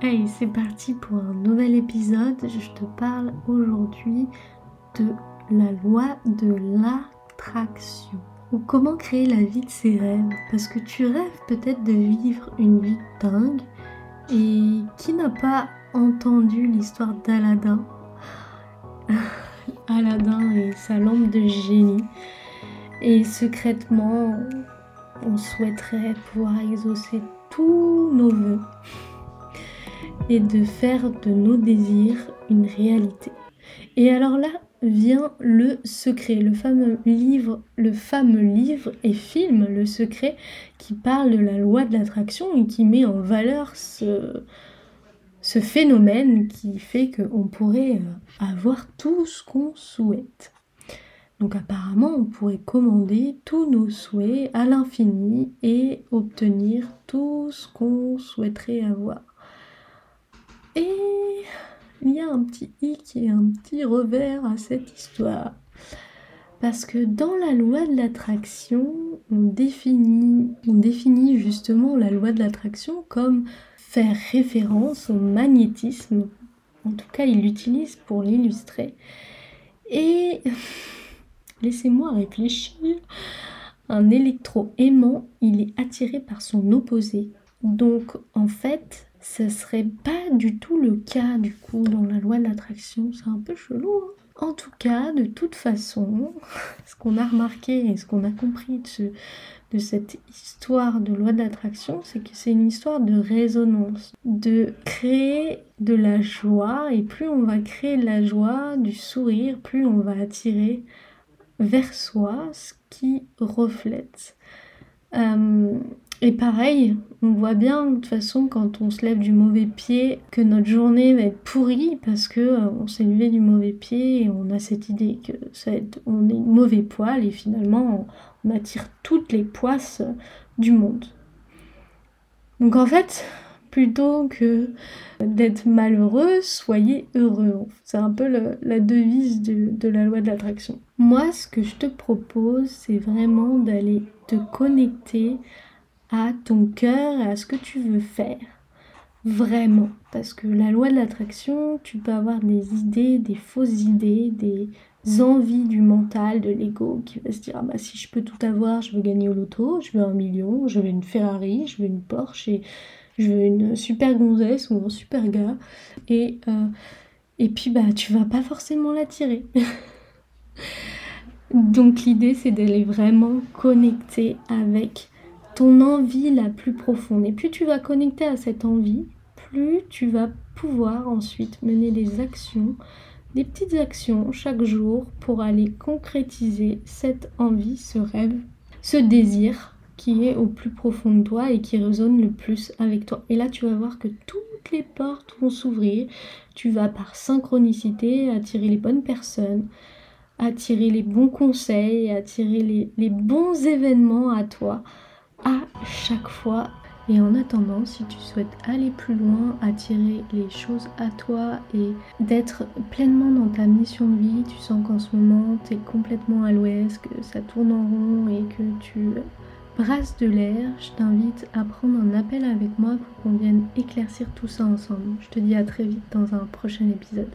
Hey, c'est parti pour un nouvel épisode. Je te parle aujourd'hui de la loi de l'attraction. Ou comment créer la vie de ses rêves. Parce que tu rêves peut-être de vivre une vie dingue. Et qui n'a pas entendu l'histoire d'Aladin Aladin et sa lampe de génie. Et secrètement, on souhaiterait pouvoir exaucer tous nos voeux et de faire de nos désirs une réalité. Et alors là vient le secret, le fameux livre, le fameux livre et film Le secret qui parle de la loi de l'attraction et qui met en valeur ce, ce phénomène qui fait qu'on pourrait euh, avoir tout ce qu'on souhaite. Donc apparemment, on pourrait commander tous nos souhaits à l'infini et obtenir tout ce qu'on souhaiterait avoir. Et il y a un petit hic et un petit revers à cette histoire. Parce que dans la loi de l'attraction, on définit, on définit justement la loi de l'attraction comme faire référence au magnétisme. En tout cas, il l'utilise pour l'illustrer. Et Laissez-moi réfléchir. Un électro-aimant, il est attiré par son opposé. Donc en fait, ce serait pas du tout le cas du coup dans la loi de l'attraction. C'est un peu chelou. Hein. en tout cas, de toute façon, ce qu'on a remarqué et ce qu'on a compris de, de cette histoire de loi de l'attraction, c'est que c'est une histoire de résonance, de créer de la joie, et plus on va créer de la joie, du sourire, plus on va attirer vers soi ce qui reflète. Euh, et pareil, on voit bien de toute façon quand on se lève du mauvais pied que notre journée va être pourrie parce que euh, on s'est levé du mauvais pied et on a cette idée que ça être, on est mauvais poil et finalement on, on attire toutes les poisses du monde. Donc en fait, plutôt que d'être malheureux, soyez heureux. C'est un peu la devise de, la loi de l'attraction. Moi, ce que je te propose, c'est vraiment d'aller te connecter à ton cœur et à ce que tu veux faire. Vraiment. Parce que la loi de l'attraction, tu peux avoir des idées, des fausses idées, des envies du mental, de l'ego qui va se dire ah bah si je peux tout avoir, je veux gagner au loto, je veux un million, je veux une Ferrari, je veux une Porsche et je veux une super gonzesse ou un super gars. Et, euh, et puis, bah, tu vas pas forcément l'attirer. Donc, l'idée, c'est d'aller vraiment connecter avec ton envie la plus profonde. Et plus tu vas connecter à cette envie, plus tu vas pouvoir ensuite mener des actions, des petites actions chaque jour pour aller concrétiser cette envie, ce rêve, ce désir qui est au plus profond de toi et qui résonne le plus avec toi. Et là, tu vas voir que toutes les portes vont s'ouvrir. Tu vas par synchronicité attirer les bonnes personnes, attirer les bons conseils, attirer les, les bons événements à toi à chaque fois. Et en attendant, si tu souhaites aller plus loin, attirer les choses à toi et d'être pleinement dans ta mission de vie, tu sens qu'en ce moment tu es complètement à l'ouest, que ça tourne en rond et que tu brasse de l'air, je t'invite à prendre un appel avec moi pour qu'on vienne éclaircir tout ça ensemble. Je te dis à très vite dans un prochain épisode.